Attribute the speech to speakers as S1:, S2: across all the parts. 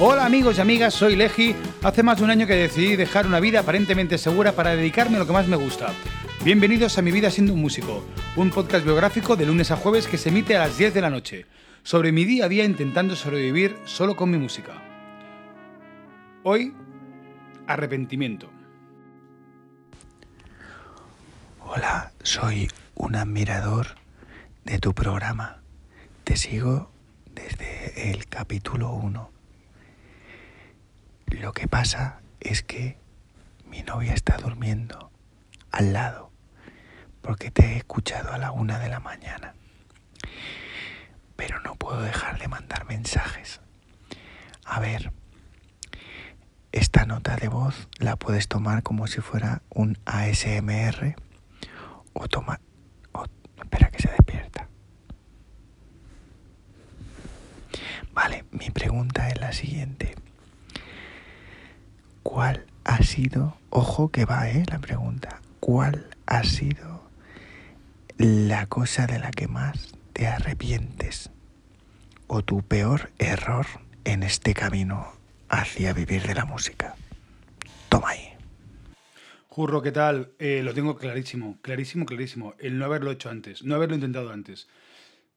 S1: Hola amigos y amigas, soy Leji. Hace más de un año que decidí dejar una vida aparentemente segura para dedicarme a lo que más me gusta. Bienvenidos a Mi vida siendo un músico, un podcast biográfico de lunes a jueves que se emite a las 10 de la noche, sobre mi día a día intentando sobrevivir solo con mi música. Hoy, arrepentimiento.
S2: Hola, soy un admirador de tu programa. Te sigo desde el capítulo 1. Lo que pasa es que mi novia está durmiendo al lado porque te he escuchado a la una de la mañana. Pero no puedo dejar de mandar mensajes. A ver, esta nota de voz la puedes tomar como si fuera un ASMR o toma... o- espera que se despierta. Vale, mi pregunta es la siguiente. ¿Cuál ha sido, ojo que va, eh, la pregunta, ¿cuál ha sido la cosa de la que más te arrepientes o tu peor error en este camino hacia vivir de la música? Toma ahí.
S1: Jurro, ¿qué tal? Eh, lo tengo clarísimo, clarísimo, clarísimo. El no haberlo hecho antes, no haberlo intentado antes.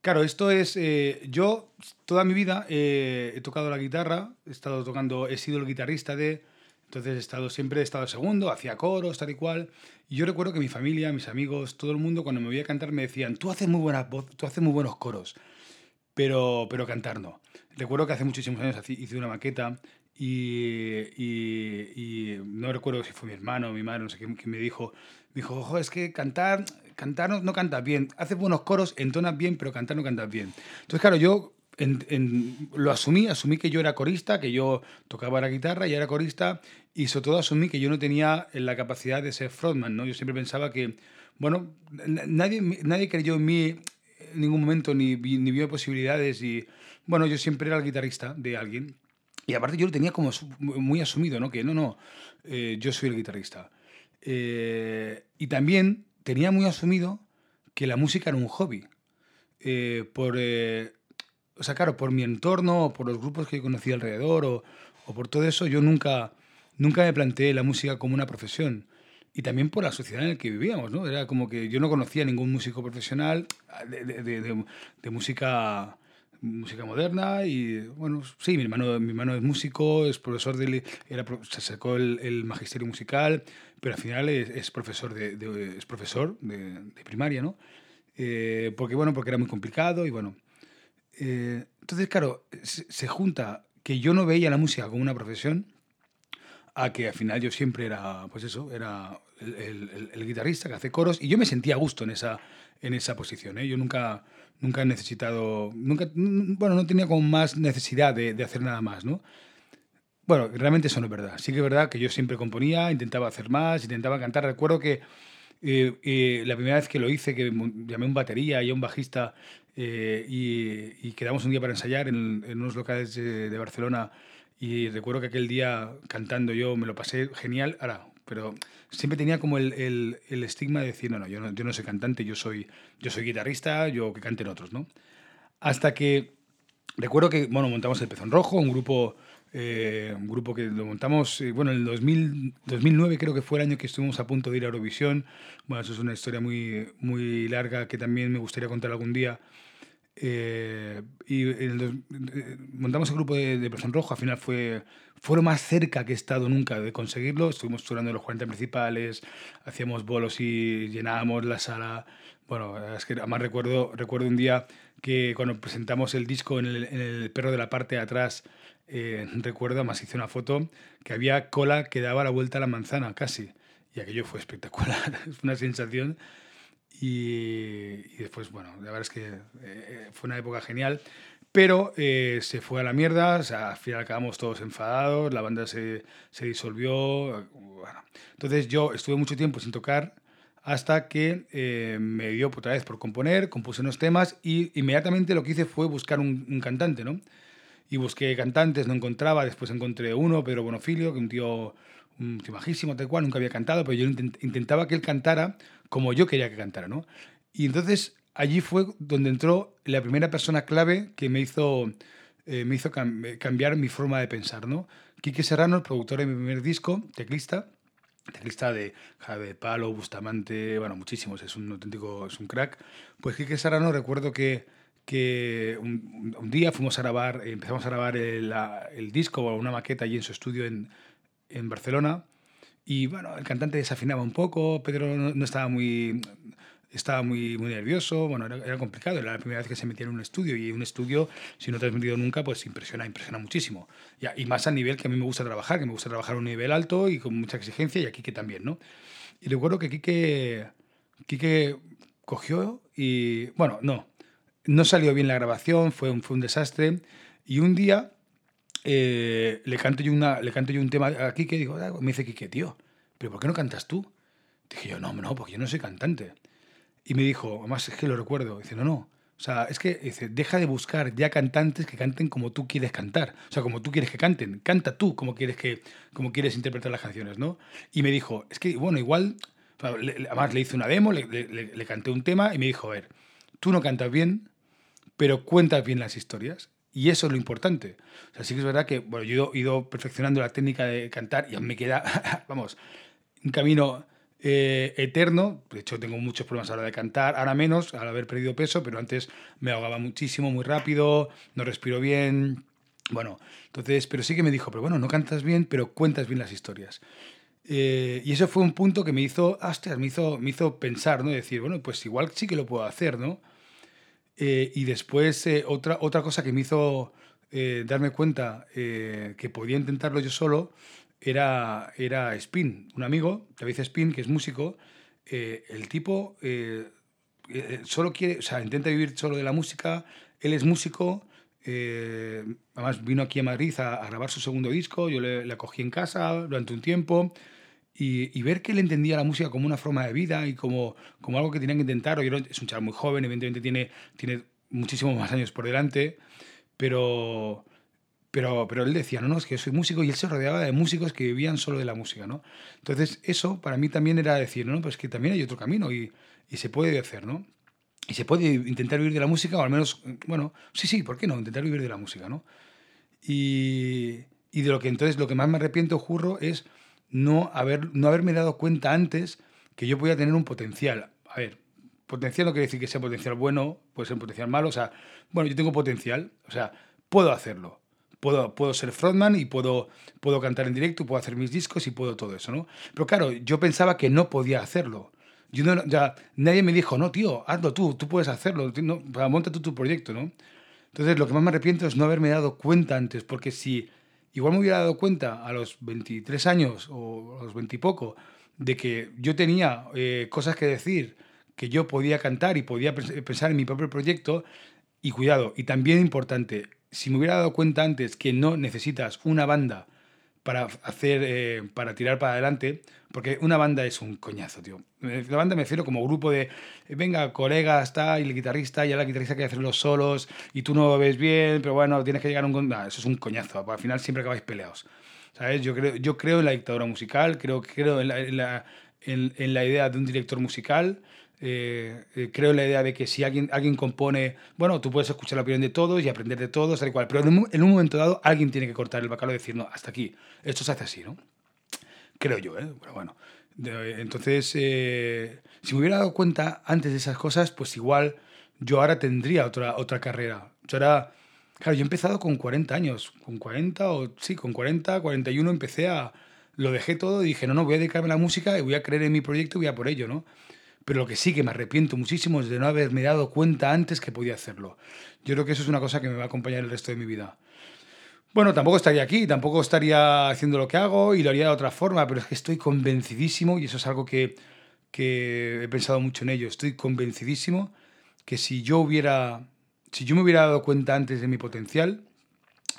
S1: Claro, esto es. eh, yo toda mi vida eh, he tocado la guitarra, he estado tocando, he sido el guitarrista de. Entonces he estado siempre he estado segundo, hacía coros, tal y cual. Y yo recuerdo que mi familia, mis amigos, todo el mundo, cuando me veía cantar, me decían: Tú haces muy buenas tú haces muy buenos coros, pero, pero cantar no. Recuerdo que hace muchísimos años hice una maqueta y, no recuerdo si fue mi hermano mi madre, no sé quién, quién me dijo, me dijo, ojo, es que cantar, cantar no, no cantas bien, haces buenos coros, entonas bien, pero cantar no cantas bien. Entonces, claro, yo en- en- lo asumí, asumí que yo era corista, que yo tocaba la guitarra y era corista, y sobre todo asumí que yo no tenía la capacidad de ser frontman, ¿no? Yo siempre pensaba que, bueno, na- nadie, nadie creyó en mí en ningún momento, ni, ni vio posibilidades, y bueno, yo siempre era el guitarrista de alguien. Y aparte yo lo tenía como muy asumido, ¿no? Que no, no, eh, yo soy el guitarrista. Eh, y también tenía muy asumido que la música era un hobby. Eh, por, eh, o sea, claro, por mi entorno, o por los grupos que conocí alrededor, o, o por todo eso, yo nunca, nunca me planteé la música como una profesión. Y también por la sociedad en la que vivíamos, ¿no? Era como que yo no conocía ningún músico profesional de, de- de- de- música música moderna y bueno sí mi hermano mi hermano es músico es profesor de era se sacó el, el magisterio musical pero al final es, es profesor de, es profesor de, de primaria no Eh, porque bueno porque era muy complicado y bueno eh, entonces claro se, se junta que yo no veía la música como una profesión a que al final yo siempre era, pues eso, era el, el- el- guitarrista que hace coros y yo me sentía a gusto en esa, en esa posición. ¿eh? Yo nunca, nunca he necesitado, nunca, bueno, no tenía como más necesidad de, de hacer nada más, ¿no? Bueno, realmente eso no es verdad. Sí que es verdad que yo siempre componía, intentaba hacer más, intentaba cantar. Recuerdo que eh, eh, la primera vez que lo hice, que llamé a un batería y a un bajista eh, y, y quedamos un día para ensayar en, en unos locales de, de Barcelona y recuerdo que aquel día cantando yo me lo pasé genial, ahora, pero siempre tenía como el, el- el estigma de decir, no, no, yo no, yo no soy cantante, yo soy, yo soy guitarrista, yo que canten otros, ¿no? Hasta que recuerdo que, bueno, montamos el Pezón Rojo, un grupo, eh, un grupo que lo montamos, eh, bueno, en el 2000, 2009 creo que fue el año que estuvimos a punto de ir a Eurovisión. Bueno, eso es una historia muy, muy larga que también me gustaría contar algún día. Eh, y el eh, montamos el grupo de, de Persón Rojo, al final fue, fue lo más cerca que he estado nunca de conseguirlo. Estuvimos en los 40 principales, hacíamos bolos y llenábamos la sala. Bueno, es que además recuerdo, recuerdo un día que cuando presentamos el disco en el, en el perro de la parte de atrás, eh, recuerdo, además hice una foto, que había cola que daba la vuelta a la manzana casi. Y aquello fue espectacular, fue una sensación. Y, y después, bueno, la verdad es que eh, fue una época genial, pero eh, se fue a la mierda, o al final acabamos todos enfadados, la banda se, se disolvió. bueno. Entonces yo estuve mucho tiempo sin tocar hasta que eh, me dio otra vez por componer, compuse unos temas y inmediatamente lo que hice fue buscar un, un cantante, ¿no? Y busqué cantantes, no encontraba, después encontré uno, Pedro Bonofilio, que un tío, un tío majísimo, tal cual, nunca había cantado, pero yo intent- intentaba que él cantara como yo quería que cantara, ¿no? Y entonces allí fue donde entró la primera persona clave que me hizo eh, me hizo cambiar mi forma de pensar, ¿no? Quique Serrano, el productor de mi primer disco, teclista, teclista de Jave Palo, Bustamante, bueno, muchísimos, es un auténtico, es un crack. Pues Quique Serrano, recuerdo que, que un, día fuimos a grabar, empezamos a grabar el, el disco o una maqueta allí en su estudio en, en Barcelona. Y bueno, el cantante desafinaba un poco, Pedro no, estaba muy estaba muy, muy nervioso, bueno, era, complicado, era la primera vez que se metía en un estudio y un estudio, si no te has metido nunca, pues impresiona, impresiona muchísimo. Y, y más al nivel que a mí me gusta trabajar, que me gusta trabajar a un nivel alto y con mucha exigencia y aquí que también, ¿no? Y recuerdo que Quique, Quique cogió y, bueno, no, no salió bien la grabación, fue un, fue un desastre y un día eh, le, canto yo una, le canto yo un tema a Quique digo, ah", me dice Quique, tío, ¿pero por qué no cantas tú? Dije yo, no, no, porque yo no soy cantante. Y me dijo, además es que lo recuerdo, dice, no, no, o sea, es que dice, deja de buscar ya cantantes que canten como tú quieres cantar, o sea, como tú quieres que canten, canta tú como quieres, que, como quieres interpretar las canciones, ¿no? Y me dijo, es que, bueno, igual, además le hice una demo, le, le, le canté un tema y me dijo, a ver, tú no cantas bien, pero cuentas bien las historias. Y eso es lo importante. O sea, sí que es verdad que bueno, yo he ido perfeccionando la técnica de cantar y aún me queda, vamos, un camino eh, eterno. De hecho, tengo muchos problemas a la hora de cantar, ahora menos, al haber perdido peso, pero antes me ahogaba muchísimo, muy rápido, no respiro bien. Bueno, entonces, pero sí que me dijo, pero bueno, no cantas bien, pero cuentas bien las historias. Eh, y eso fue un punto que me hizo, hostias, me hizo, me hizo pensar, ¿no? Decir, bueno, pues igual sí que lo puedo hacer, ¿no? Eh, y después, otra, otra cosa que me hizo darme cuenta que podía intentarlo yo solo era, era Spin, un amigo, David Spin, que es músico. Eh, el tipo eh, eh, solo quiere, o sea, intenta vivir solo de la música. Él es músico. además, vino aquí a Madrid a, grabar su segundo disco. Yo le, acogí en casa durante un tiempo. Y, ver que él entendía la música como una forma de vida y como, como algo que tenían que intentar. es un chaval muy joven, evidentemente tiene, tiene muchísimos más años por delante, pero, pero, pero él decía, no, no, es que yo soy músico y él se rodeaba de músicos que vivían solo de la música, ¿no? Entonces eso para mí también era decir, no, pues que también hay otro camino y, y se puede hacer, ¿no? Y se puede intentar vivir de la música, o al menos, bueno, sí, sí, ¿por qué no? Intentar vivir de la música, ¿no? Y, y de lo que entonces, lo que más me arrepiento, jurro, es no, haber, no haberme dado cuenta antes que yo podía tener un potencial. A ver, potencial no quiere decir que sea potencial bueno, puede ser un potencial malo, o sea, bueno, yo tengo potencial, o sea, puedo hacerlo puedo, puedo ser frontman y puedo, puedo cantar en directo, puedo hacer mis discos y puedo todo eso, ¿no? Pero claro, yo pensaba que no podía hacerlo. Ya, nadie me dijo, no, tío, hazlo tú, tú puedes hacerlo, no, monta tú tu proyecto, ¿no? Entonces, lo que más me arrepiento es no haberme dado cuenta antes, porque si igual me hubiera dado cuenta a los 23 años o a los 20 y poco de que yo tenía eh, cosas que decir, que yo podía cantar y podía pensar en mi propio proyecto, y cuidado, y también importante, si me hubiera dado cuenta antes que no necesitas una banda para hacer, eh, para tirar para adelante, porque una banda es un coñazo, tío. La banda me refiero como grupo de, venga, colegas, está, y el guitarrista, y la guitarrista que hacer los solos, y tú no ves bien, pero bueno, tienes que llegar a un... eso es un coñazo, al final siempre acabáis peleados. ¿Sabes? Yo creo, yo creo en la dictadura musical, creo, creo en, la, en, en la idea de un director musical, eh, eh, creo la idea de que si alguien, alguien compone, bueno, tú puedes escuchar la opinión de todos y aprender de todos, tal y cual, pero en un, en un momento dado alguien tiene que cortar el bacalao y decir, no, hasta aquí, esto se hace así, ¿no? Creo yo, ¿eh? Pero bueno, entonces, eh, si me hubiera dado cuenta antes de esas cosas, pues igual yo ahora tendría otra, otra carrera. Yo ahora, claro, yo he empezado con 40 años, con 40 o sí, con 40, 41 empecé a... Lo dejé todo y dije, no, no, voy a dedicarme a la música y voy a creer en mi proyecto y voy a por ello, ¿no? Pero lo que sí que me arrepiento muchísimo es de no haberme dado cuenta antes que podía hacerlo. Yo creo que eso es una cosa que me va a acompañar el resto de mi vida. Bueno, tampoco estaría aquí, tampoco estaría haciendo lo que hago y lo haría de otra forma, pero es que estoy convencidísimo, y eso es algo que, que he pensado mucho en ello, estoy convencidísimo que si yo hubiera, si yo me hubiera dado cuenta antes de mi potencial,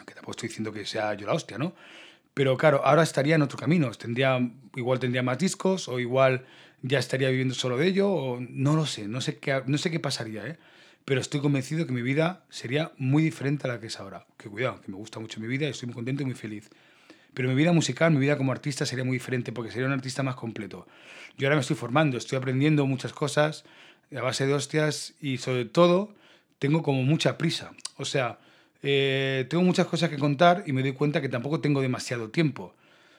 S1: que tampoco estoy diciendo que sea yo la hostia, ¿no? Pero claro, ahora estaría en otro camino, tendría, igual tendría más discos o igual ya estaría viviendo solo de ello, no lo sé, no sé qué, no sé qué pasaría, ¿eh? pero estoy convencido que mi vida sería muy diferente a la que es ahora. Que cuidado, que me gusta mucho mi vida y estoy muy contento y muy feliz. Pero mi vida musical, mi vida como artista sería muy diferente porque sería un artista más completo. Yo ahora me estoy formando, estoy aprendiendo muchas cosas a base de hostias y sobre todo tengo como mucha prisa. O sea, eh, tengo muchas cosas que contar y me doy cuenta que tampoco tengo demasiado tiempo.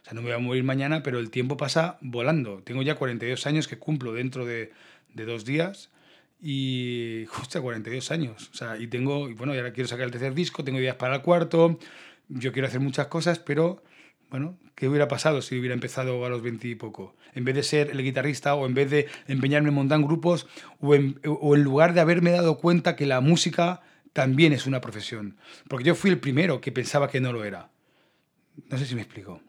S1: Sea, no me voy a morir mañana, pero el tiempo pasa volando. Tengo ya 42 años que cumplo dentro de, de dos días y justo 42 años. O sea, y tengo, y bueno, y ahora quiero sacar el tercer disco, tengo ideas para el cuarto, yo quiero hacer muchas cosas, pero bueno, ¿qué hubiera pasado si hubiera empezado a los 20 y poco? En vez de ser el guitarrista o en vez de empeñarme en montar grupos o en, o en lugar de haberme dado cuenta que la música también es una profesión. Porque yo fui el primero que pensaba que no lo era. No sé si me explico.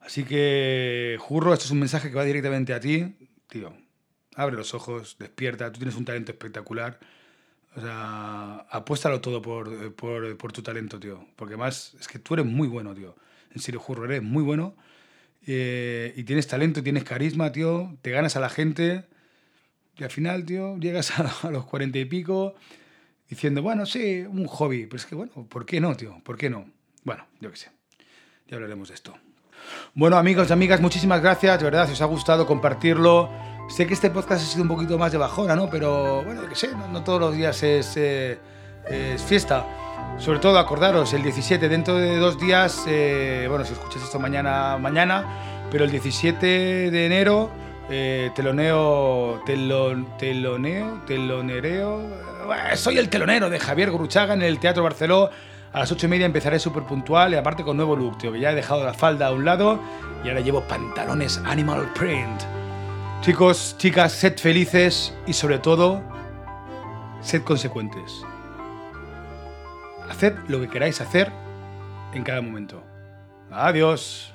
S1: Así que, Jurro, esto es un mensaje que va directamente a ti. Tío, abre los ojos, despierta, tú tienes un talento espectacular. O sea, apuéstalo todo por, por, por tu talento, tío. Porque más, es que tú eres muy bueno, tío. En serio, Jurro, eres muy bueno. Eh, y tienes talento, tienes carisma, tío. Te ganas a la gente. Y al final, tío, llegas a, a los cuarenta y pico diciendo, bueno, sí, un hobby. Pero es que, bueno, ¿por qué no, tío? ¿Por qué no? Bueno, yo qué sé. Ya hablaremos de esto. Bueno, amigos y amigas, muchísimas gracias. De verdad, si os ha gustado compartirlo. Sé que este podcast ha sido un poquito más de bajona, ¿no? Pero, bueno, qué sé, no, todos los días es, eh, es, fiesta. Sobre todo, acordaros, el 17, dentro de dos días, eh, bueno, si escuchas esto mañana, mañana, pero el 17 de enero, eh, teloneo, telon, teloneo, telonereo. Eh, soy el telonero de Javier Gruchaga en el Teatro Barceló. A las ocho y media empezaré súper puntual y aparte con nuevo look, tío, que ya he dejado la falda a un lado y ahora llevo pantalones animal print. Chicos, chicas, sed felices y sobre todo, sed consecuentes. Haced lo que queráis hacer en cada momento. Adiós.